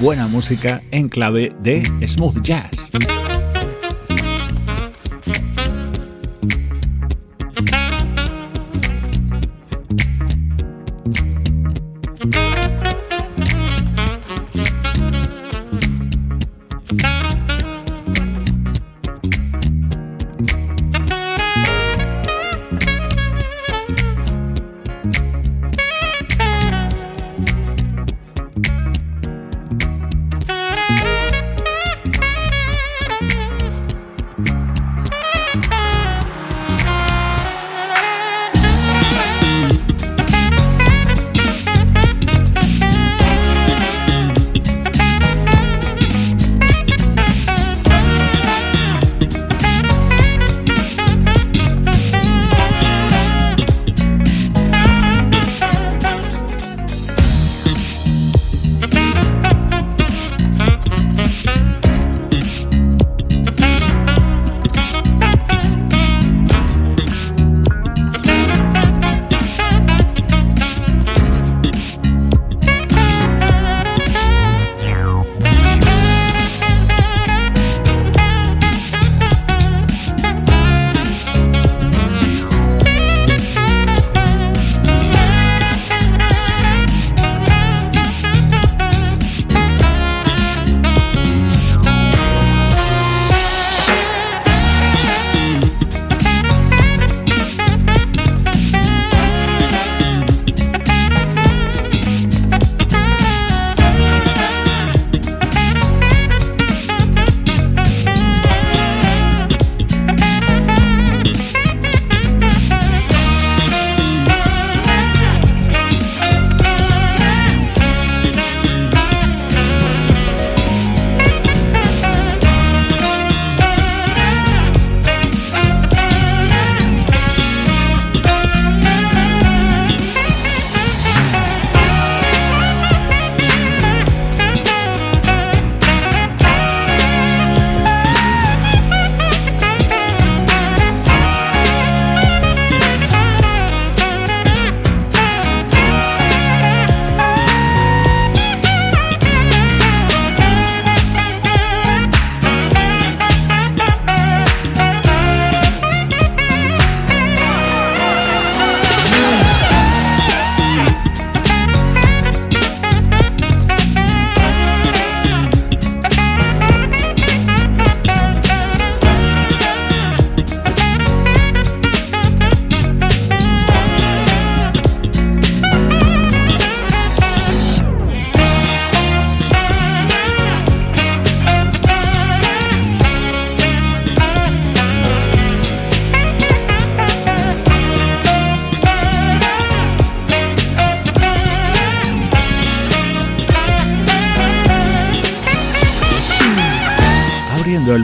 buena música en clave de smooth jazz.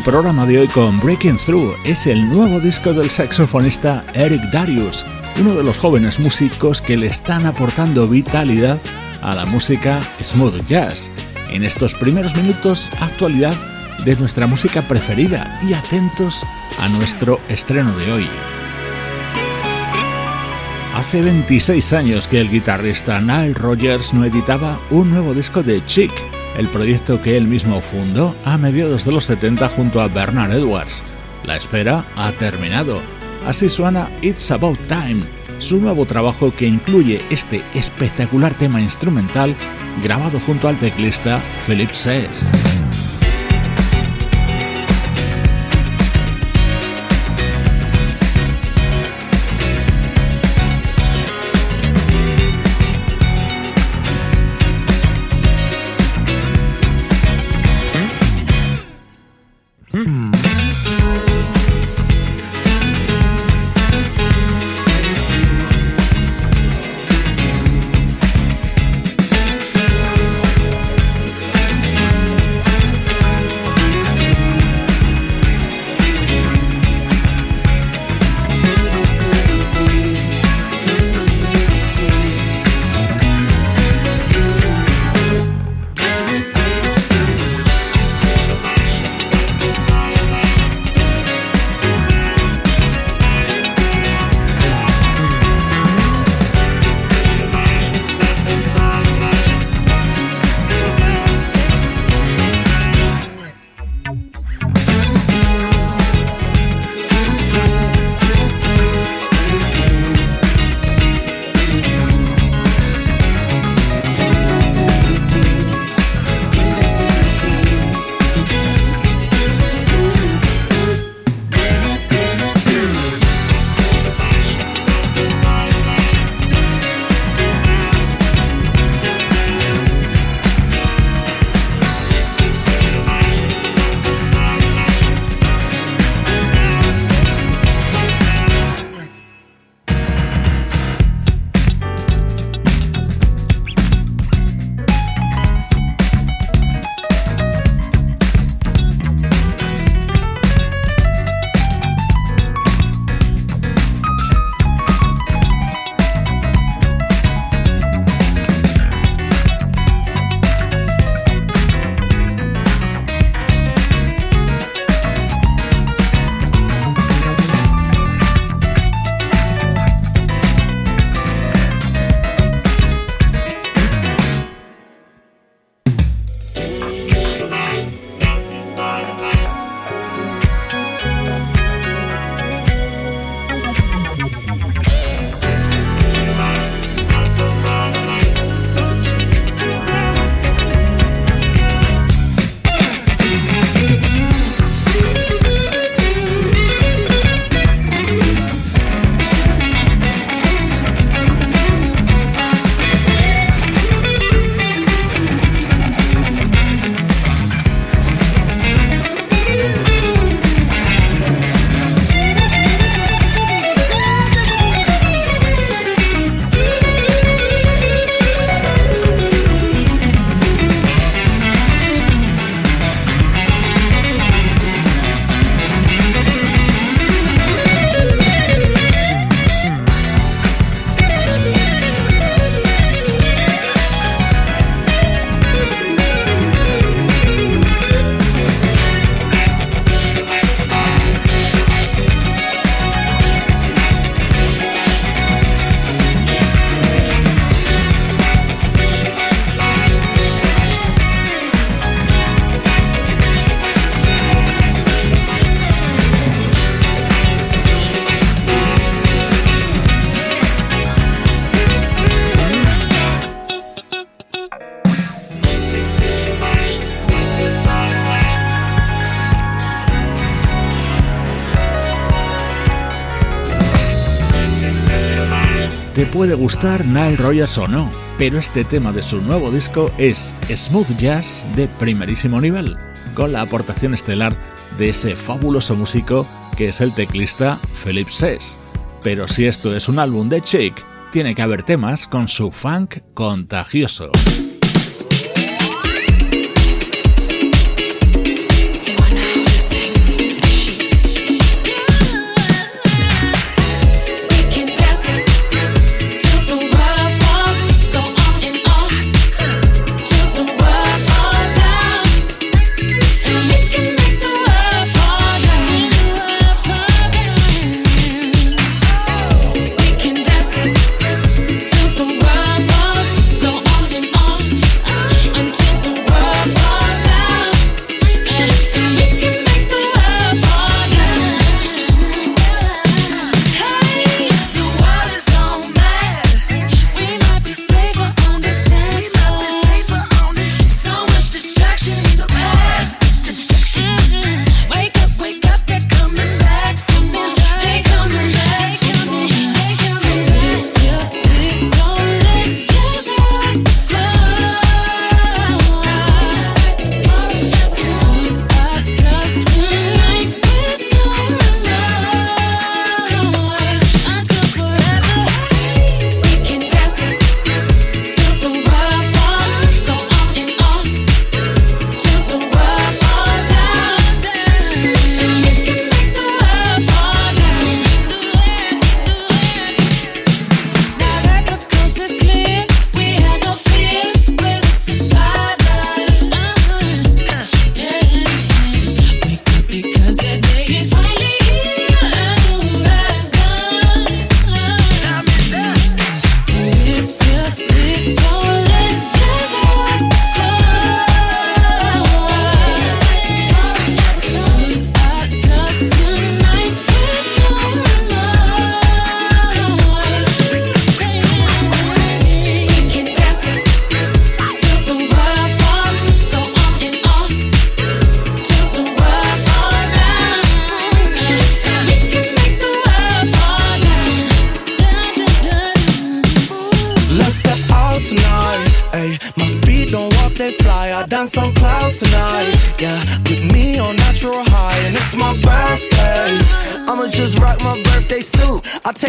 El programa de hoy con Breaking Through. Es el nuevo disco del saxofonista Eric Darius, uno de los jóvenes músicos que le están aportando vitalidad a la música smooth jazz. En estos primeros minutos, actualidad de nuestra música preferida y atentos a nuestro estreno de hoy. Hace 26 años que el guitarrista Nile Rogers no editaba un nuevo disco de Chic el proyecto que él mismo fundó a mediados de los 70 junto a Bernard Edwards. La espera ha terminado. Así suena It's About Time, su nuevo trabajo que incluye este espectacular tema instrumental grabado junto al teclista Philip Sess. Puede gustar Nile Rogers o no, pero este tema de su nuevo disco es smooth jazz de primerísimo nivel, con la aportación estelar de ese fabuloso músico que es el teclista Philip Sess. Pero si esto es un álbum de Chick, tiene que haber temas con su funk contagioso.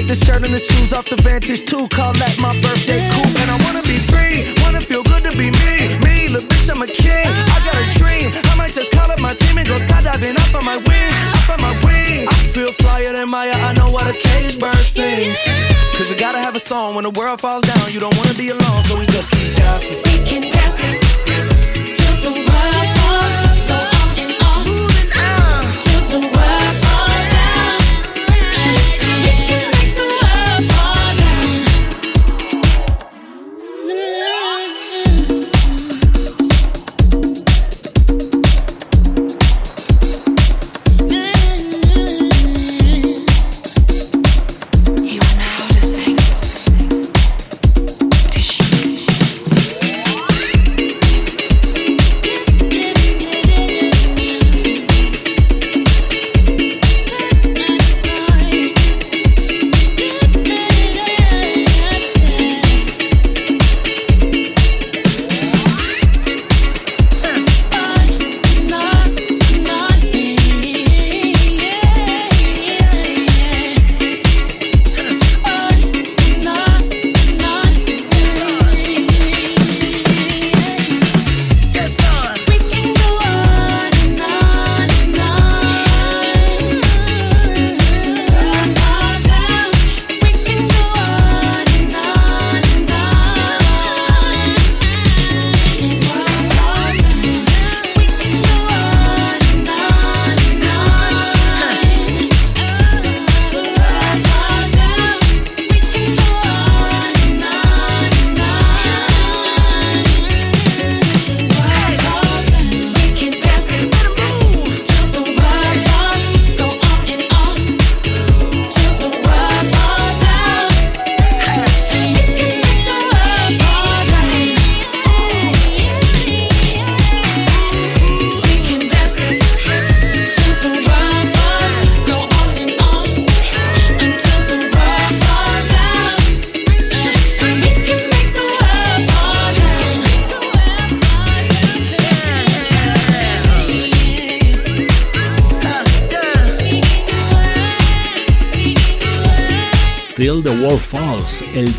Take the shirt and the shoes off the Vantage too. Call that my birthday coupe. And I wanna be free, wanna feel good to be me. Me, look, bitch, I'm a king. I got a dream. I might just call up my team and go skydiving off of my wings. Off of my wings. I feel flyer than Maya. I know what a cage bird sings. Cause you gotta have a song when the world falls down. You don't wanna be alone, so we just keep dancing. We can dance.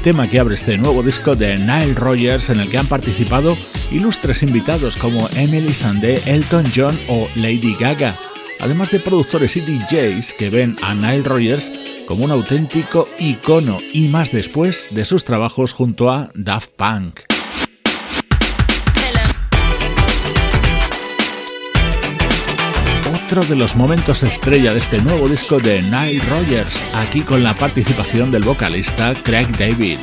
Tema que abre este nuevo disco de Nile Rogers en el que han participado ilustres invitados como Emily Sandé, Elton John o Lady Gaga, además de productores y DJs que ven a Nile Rogers como un auténtico icono y más después de sus trabajos junto a Daft Punk. De los momentos estrella de este nuevo disco de Nile Rogers, aquí con la participación del vocalista Craig David.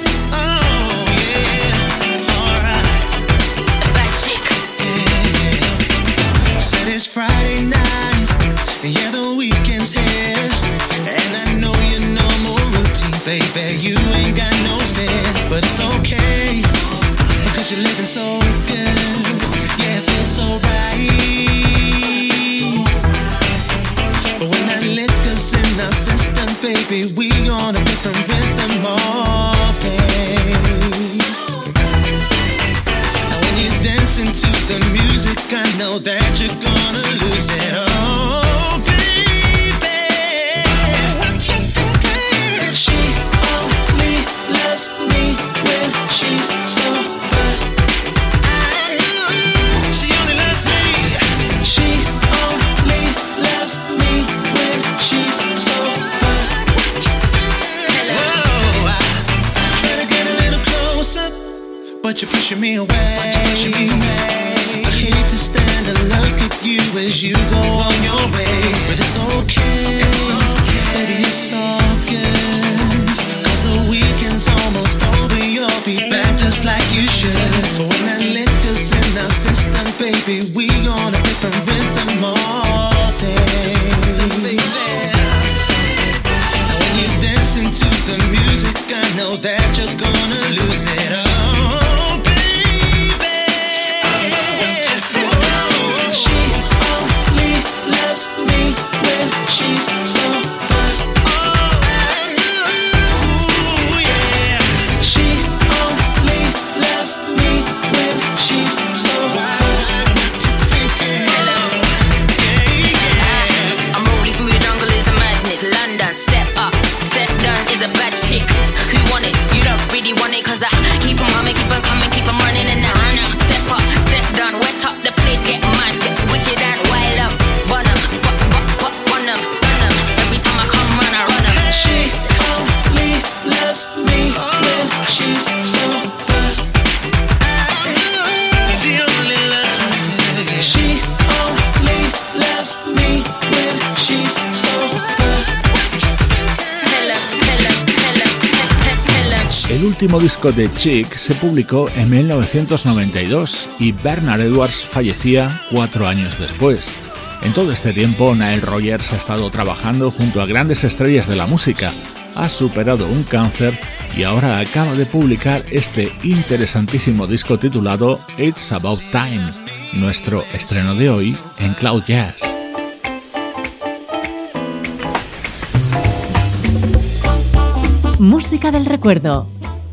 Disco de Chick se publicó en 1992 y Bernard Edwards fallecía cuatro años después. En todo este tiempo, Nile Rogers ha estado trabajando junto a grandes estrellas de la música, ha superado un cáncer y ahora acaba de publicar este interesantísimo disco titulado It's About Time, nuestro estreno de hoy en Cloud Jazz. Música del recuerdo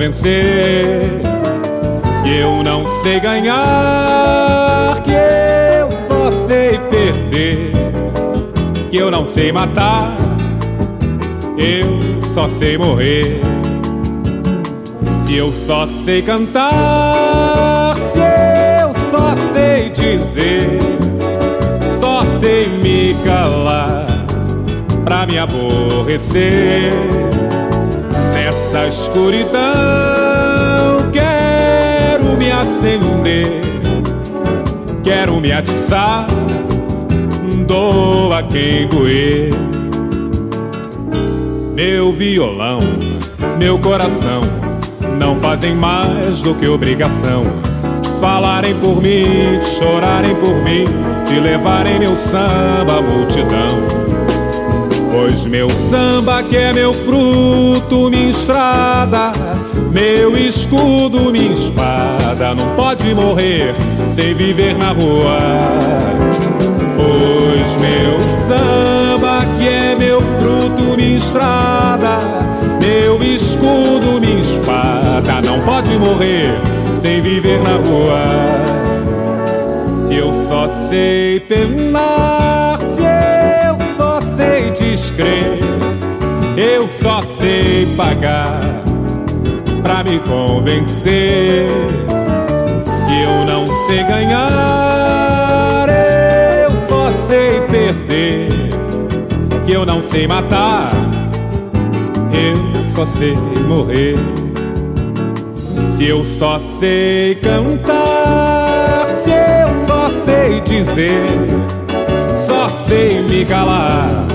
Vencer. Que eu não sei ganhar, que eu só sei perder. Que eu não sei matar, eu só sei morrer. Se eu só sei cantar, se eu só sei dizer, só sei me calar pra me aborrecer nessa escuridão quero me acender, quero me atiçar, doa quem doer. Meu violão, meu coração, não fazem mais do que obrigação. Falarem por mim, chorarem por mim, e levarem meu samba à multidão. Pois meu samba que é meu fruto, minha estrada, meu escudo, minha espada, não pode morrer sem viver na rua. Pois meu samba que é meu fruto, minha estrada, meu escudo, minha espada, não pode morrer sem viver na rua. Se eu só sei penar descrer, eu só sei pagar pra me convencer que eu não sei ganhar, eu só sei perder, que eu não sei matar, eu só sei morrer. Se eu só sei cantar, se eu só sei dizer, só sei me calar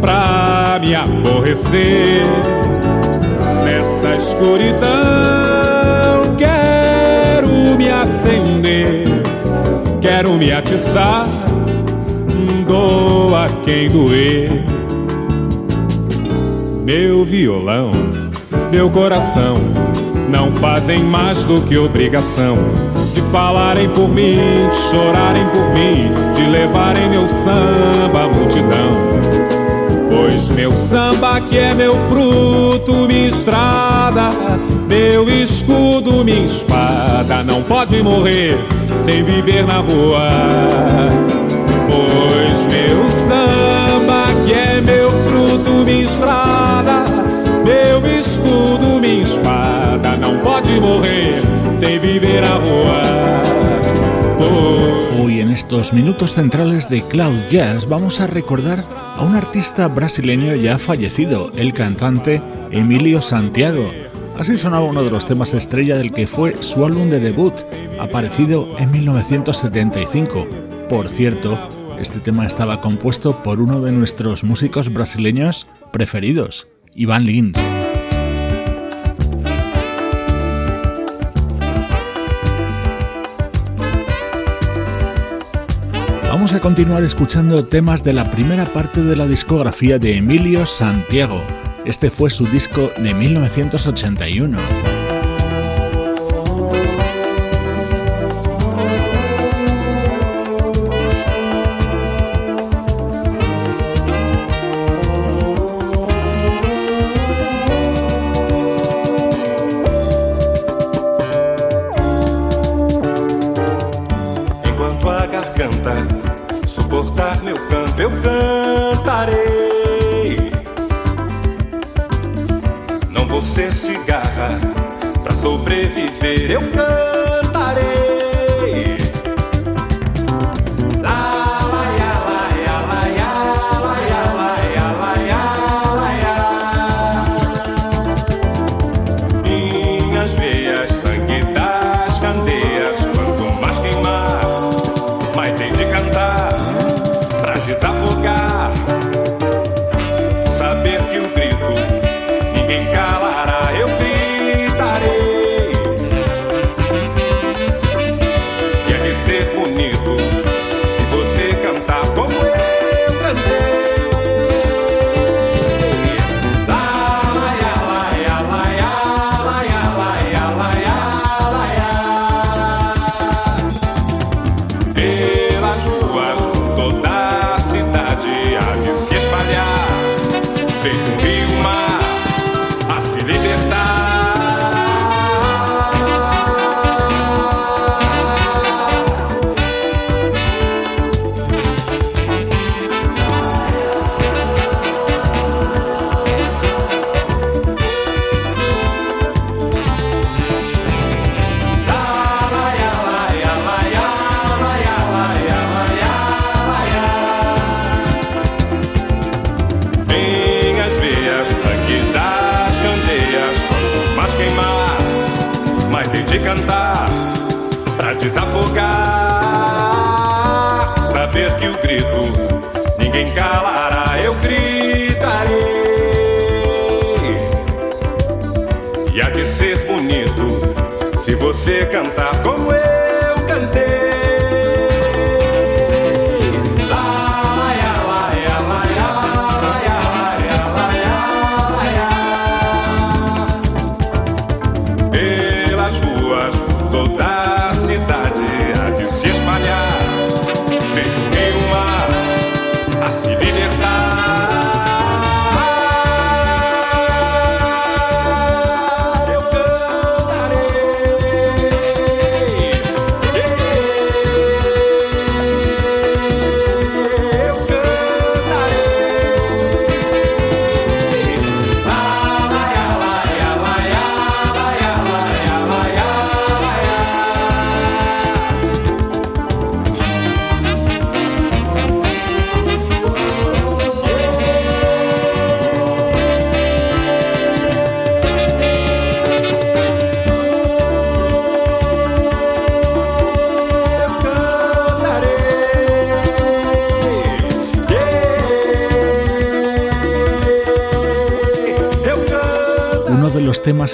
pra me aborrecer. Nessa escuridão quero me acender, quero me atiçar, doa quem doer. Meu violão, meu coração não fazem mais do que obrigação de falarem por mim, de chorarem por mim, de levarem meu samba à multidão. Meu samba que é meu fruto, minha estrada, meu escudo, minha espada, não pode morrer sem viver na rua. Pois meu samba que é meu fruto, minha estrada, meu escudo, minha espada, não pode morrer sem viver na rua. Hoy en estos minutos centrales de Cloud Jazz vamos a recordar a un artista brasileño ya fallecido, el cantante Emilio Santiago. Así sonaba uno de los temas estrella del que fue su álbum de debut, aparecido en 1975. Por cierto, este tema estaba compuesto por uno de nuestros músicos brasileños preferidos, Iván Lins. Vamos a continuar escuchando temas de la primera parte de la discografía de Emilio Santiago. Este fue su disco de 1981.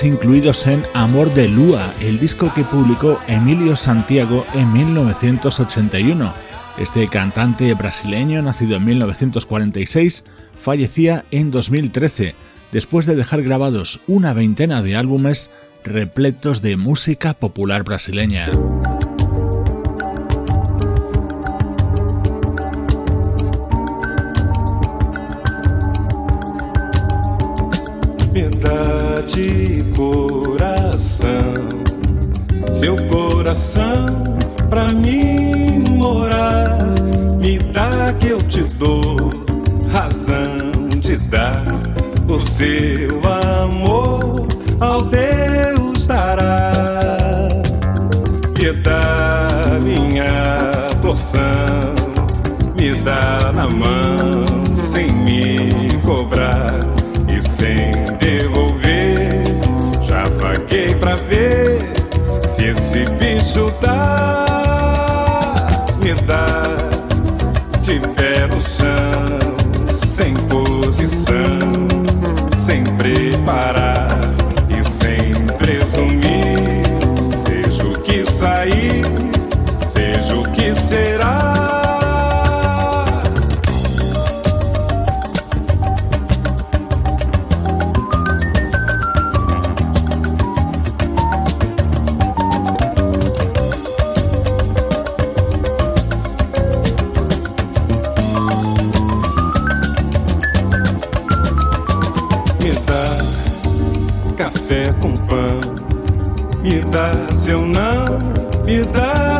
Incluidos en Amor de Lua, el disco que publicó Emilio Santiago en 1981. Este cantante brasileño, nacido en 1946, fallecía en 2013, después de dejar grabados una veintena de álbumes repletos de música popular brasileña. Coração, seu coração pra mim morar. Me dá que eu te dou razão de dar o seu amor ao Deus dará. Me dá minha porção, me dá na mão isso.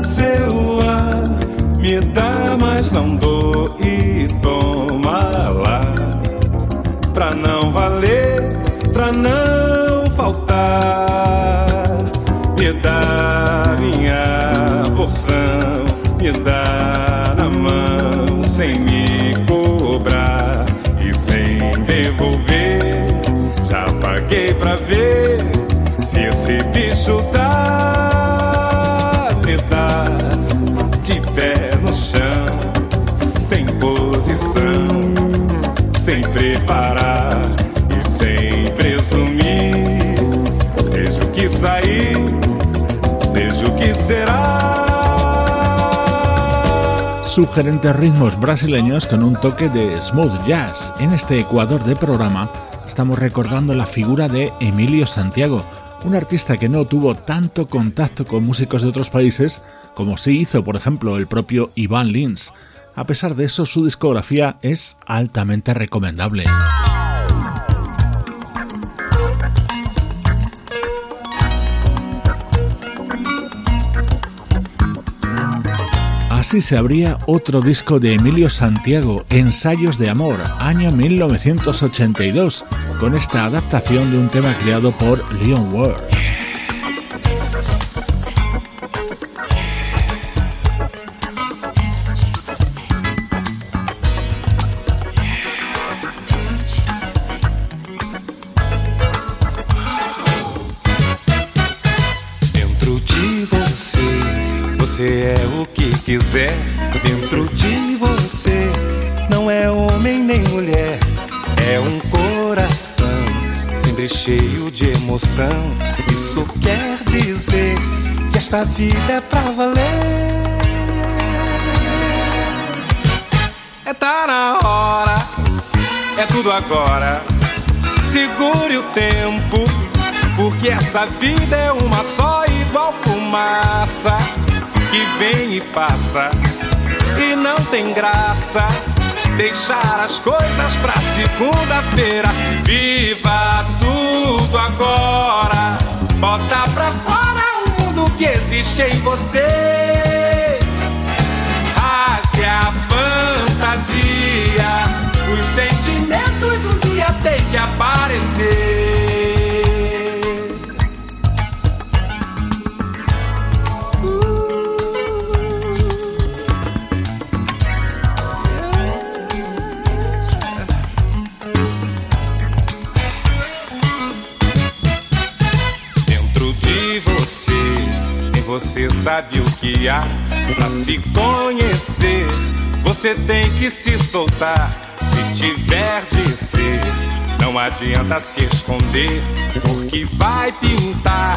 Seu ar, me dá, mas não dou e toma lá. Pra não valer, pra não faltar, me dá Sugerentes ritmos brasileños con un toque de smooth jazz. En este Ecuador de programa estamos recordando la figura de Emilio Santiago, un artista que no tuvo tanto contacto con músicos de otros países como sí hizo, por ejemplo, el propio Iván Lins. A pesar de eso, su discografía es altamente recomendable. Así se abría otro disco de Emilio Santiago, Ensayos de Amor, año 1982, con esta adaptación de un tema creado por Leon Ward. Quiser. Dentro de você, não é homem nem mulher, é um coração sempre cheio de emoção. Isso quer dizer esta vida é pra valer. É tá na hora, é tudo agora. Segure o tempo, porque essa vida é uma só, igual fumaça que vem e passa e não tem graça. Deixar as coisas pra segunda-feira. Viva tudo agora. Bota pra fora o mundo que existe em você. Rasgue a fantasia. Os sentimentos um dia tem que aparecer. Sabe o que há pra se conhecer. Você tem que se soltar se tiver de ser. Não adianta se esconder, porque vai pintar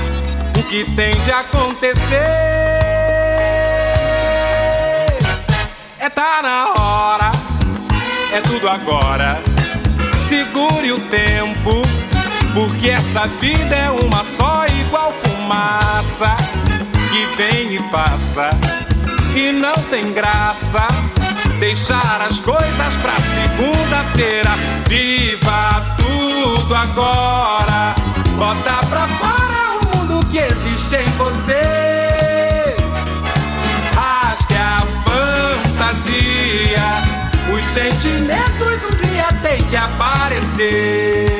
o que tem de acontecer. É tá na hora, é tudo agora. Segure o tempo, porque essa vida é uma só, igual fumaça que vem e passa e não tem graça. Deixar as coisas pra segunda-feira. Viva tudo agora. Bota pra fora o mundo que existe em você. Rasgue a fantasia. Os sentimentos um dia tem que aparecer.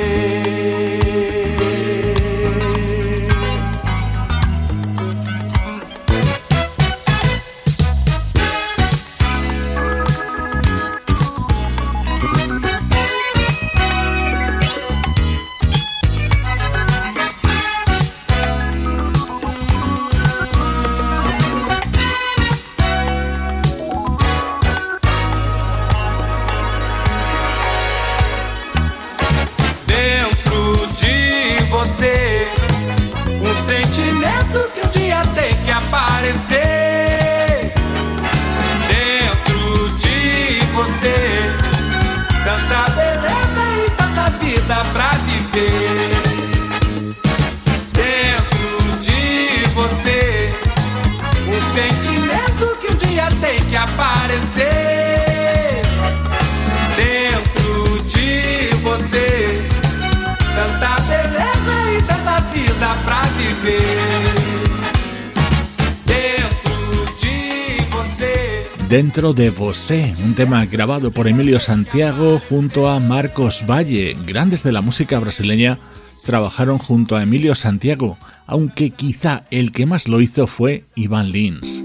Dentro de Vosé, un tema grabado por Emilio Santiago junto a Marcos Valle. Grandes de la música brasileña trabajaron junto a Emilio Santiago, aunque quizá el que más lo hizo fue Iván Lins.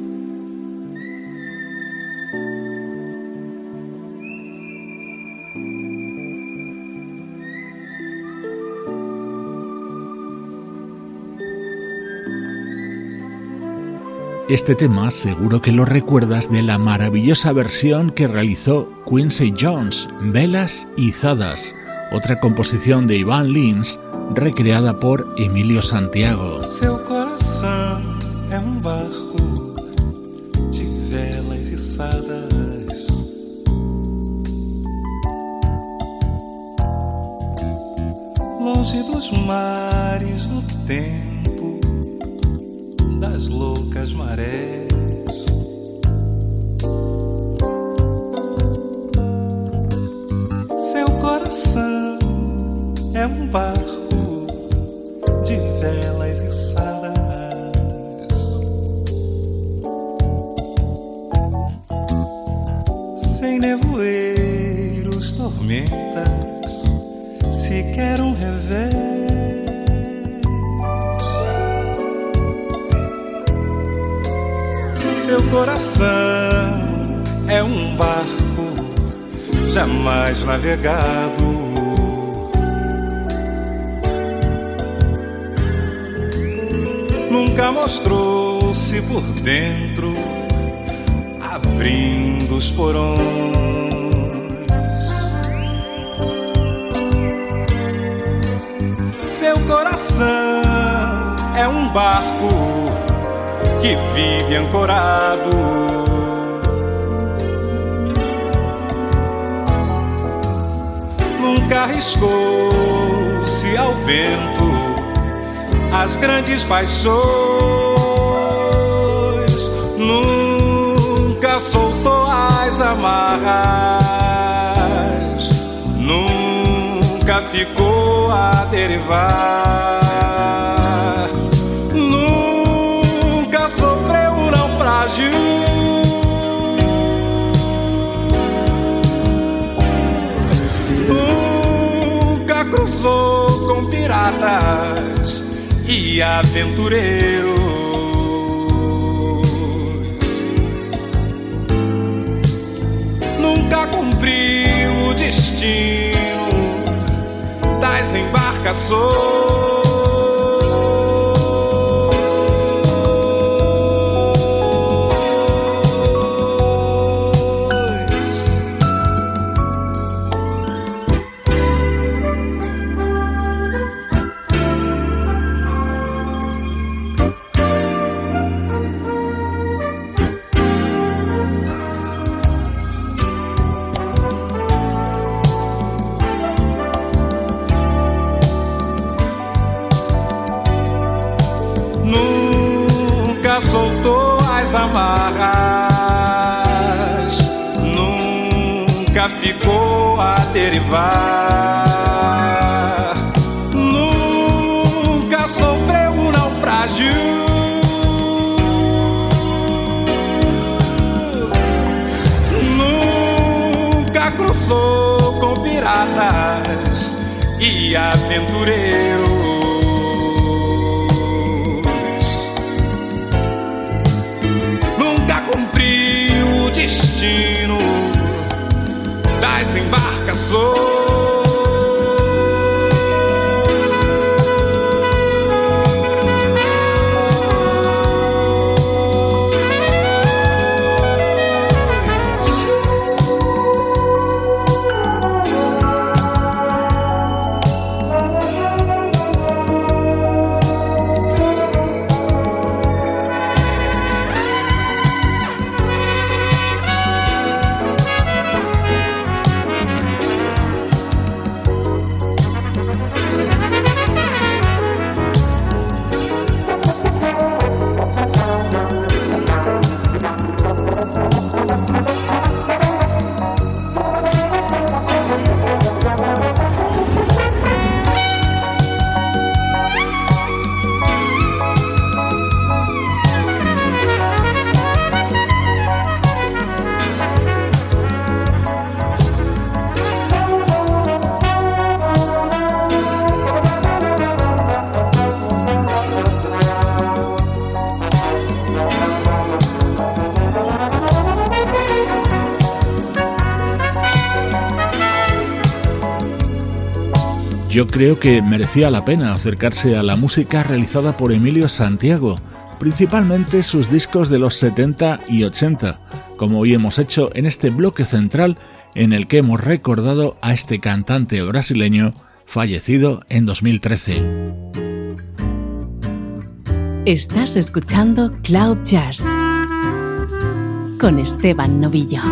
Este tema seguro que lo recuerdas de la maravillosa versión que realizó Quincy Jones, Velas y Zadas, otra composición de Iván Lins recreada por Emilio Santiago. Vento as grandes paixões. Nunca soltou as amarras. Nunca ficou a derivar. Nunca piratas e aventureiros. Nunca cumpriu o destino das embarcações. A derivar. Nunca sofreu naufrágio. Nunca cruzou com piratas e aventureiros. Creo que merecía la pena acercarse a la música realizada por Emilio Santiago, principalmente sus discos de los 70 y 80, como hoy hemos hecho en este bloque central en el que hemos recordado a este cantante brasileño fallecido en 2013. Estás escuchando Cloud Jazz con Esteban Novillo.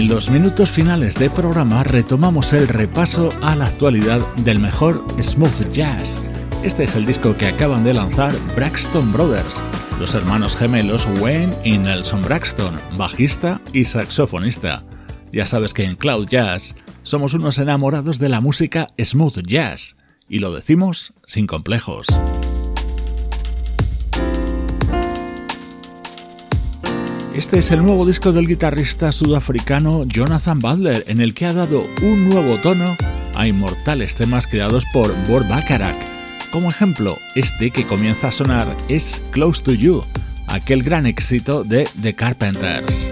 Los minutos finales de programa retomamos el repaso a la actualidad del mejor smooth jazz. Este es el disco que acaban de lanzar Braxton Brothers, los hermanos gemelos Wayne y Nelson Braxton, bajista y saxofonista. Ya sabes que en Cloud Jazz somos unos enamorados de la música smooth jazz, y lo decimos sin complejos. Este es el nuevo disco del guitarrista sudafricano Jonathan Butler, en el que ha dado un nuevo tono a inmortales temas creados por Bor Bacharach. Como ejemplo, este que comienza a sonar es Close to You, aquel gran éxito de The Carpenters.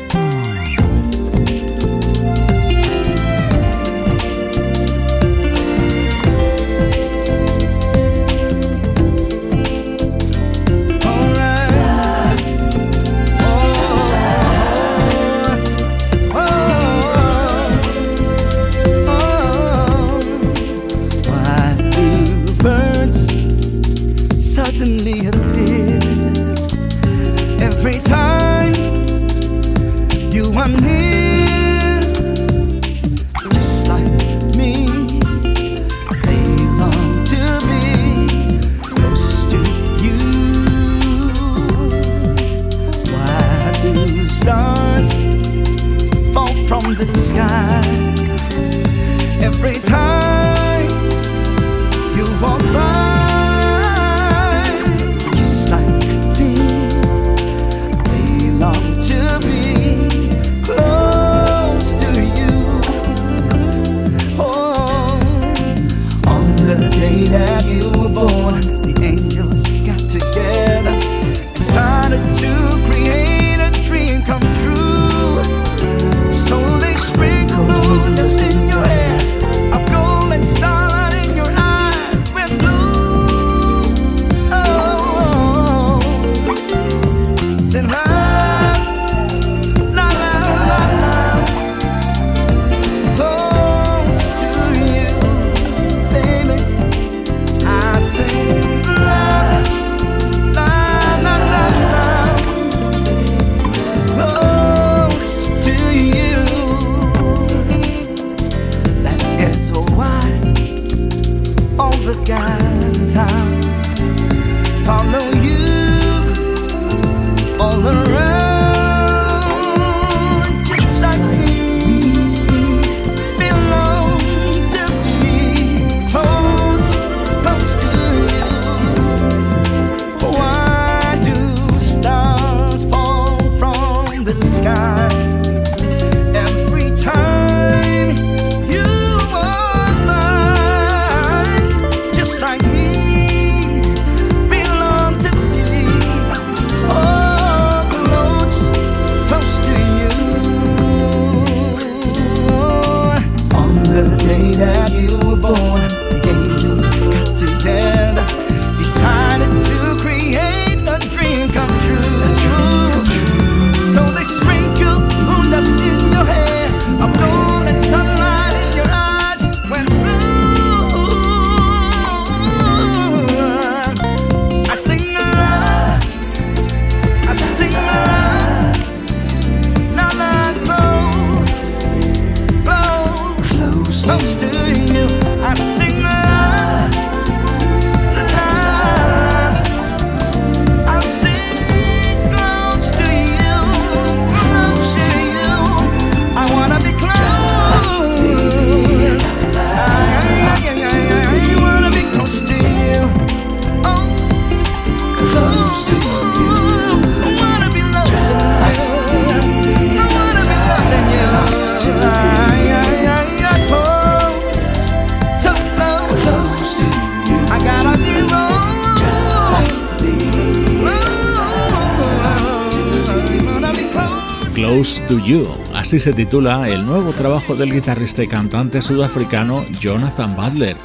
Así se titula el nuevo trabajo del guitarrista y cantante sudafricano Jonathan Butler.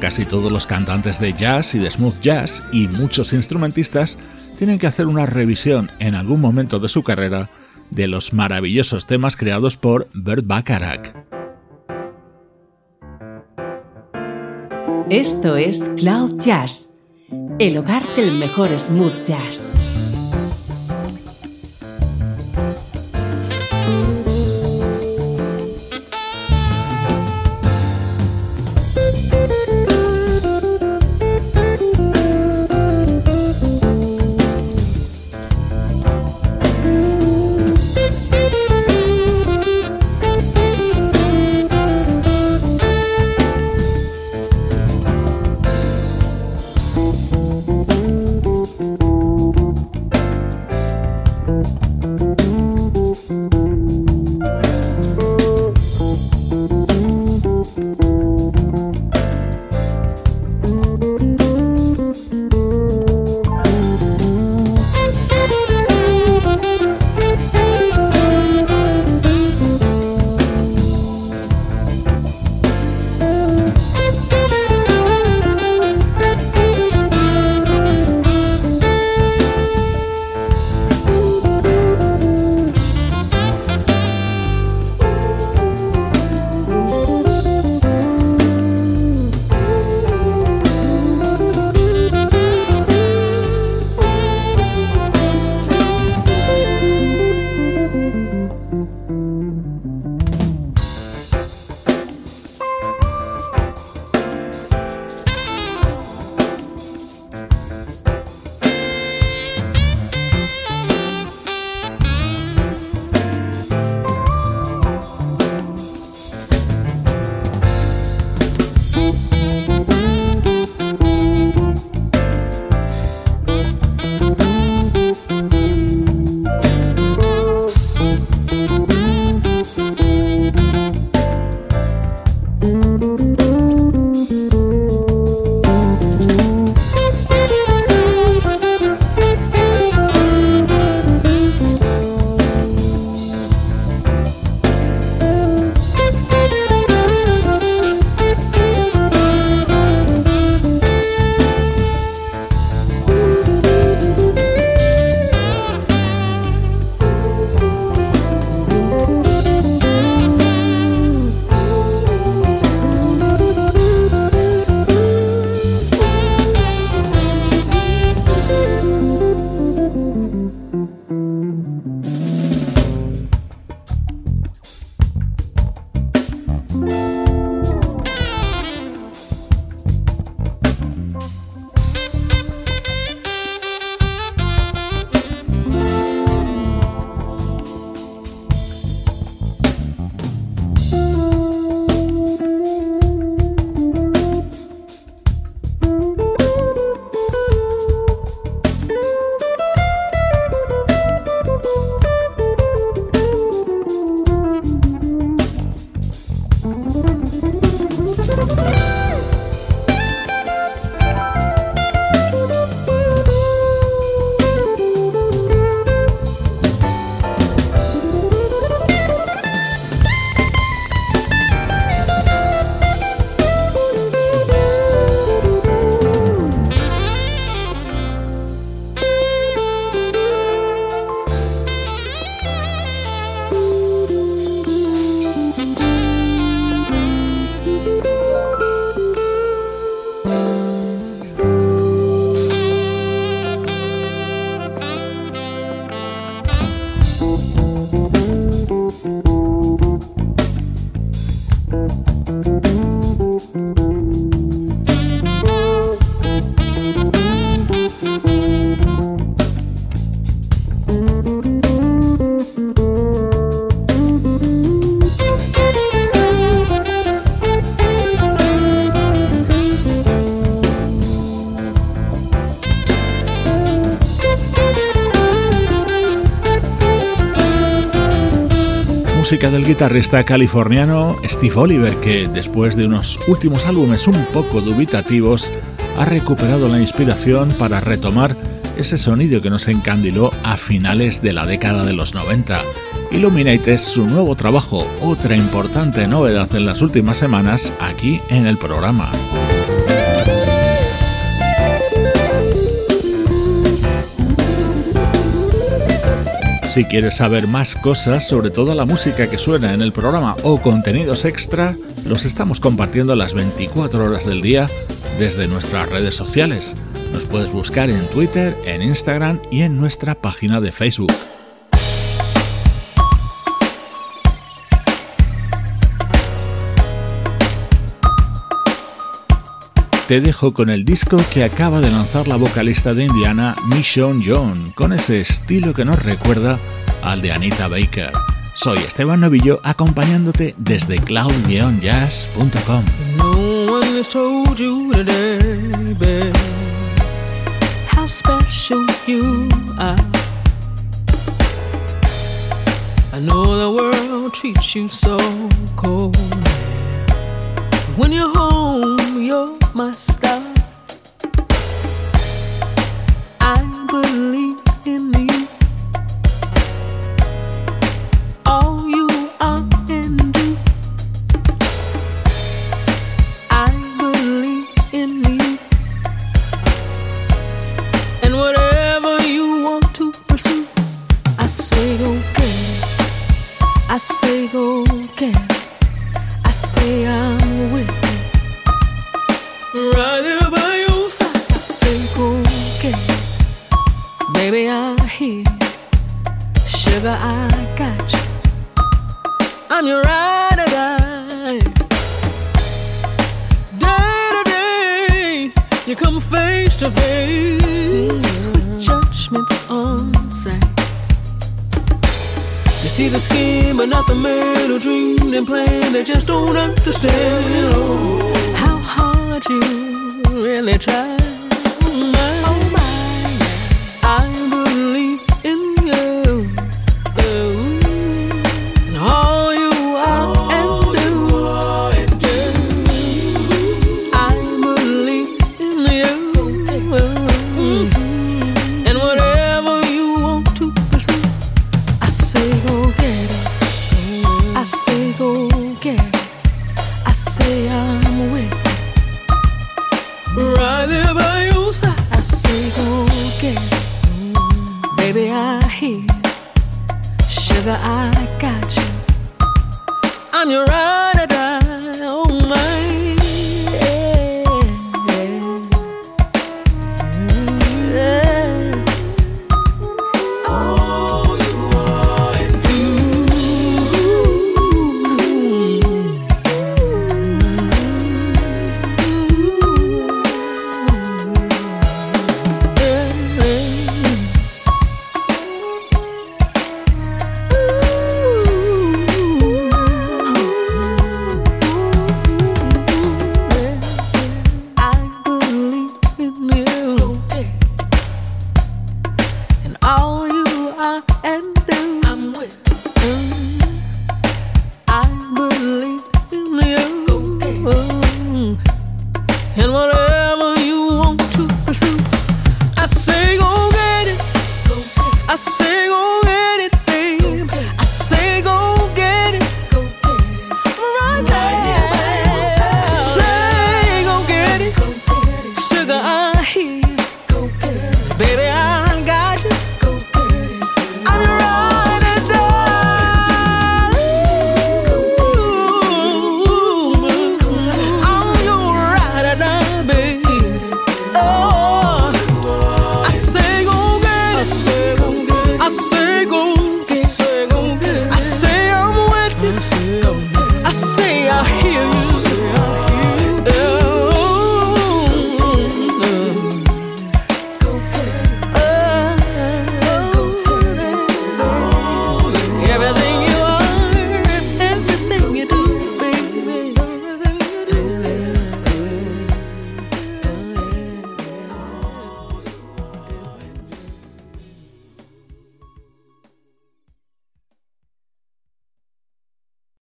Casi todos los cantantes de jazz y de smooth jazz y muchos instrumentistas tienen que hacer una revisión en algún momento de su carrera de los maravillosos temas creados por Bert Bacharach. Esto es Cloud Jazz, el hogar del mejor smooth jazz. Del guitarrista californiano Steve Oliver, que después de unos últimos álbumes un poco dubitativos, ha recuperado la inspiración para retomar ese sonido que nos encandiló a finales de la década de los 90. Illuminate es su nuevo trabajo, otra importante novedad en las últimas semanas aquí en el programa. Si quieres saber más cosas sobre toda la música que suena en el programa o contenidos extra, los estamos compartiendo las 24 horas del día desde nuestras redes sociales. Nos puedes buscar en Twitter, en Instagram y en nuestra página de Facebook. Te dejo con el disco que acaba de lanzar la vocalista de Indiana, Mission John, con ese estilo que nos recuerda al de Anita Baker. Soy Esteban Novillo acompañándote desde cloud-jazz.com. I know the world treats you so cold. When you're home, you're my sky.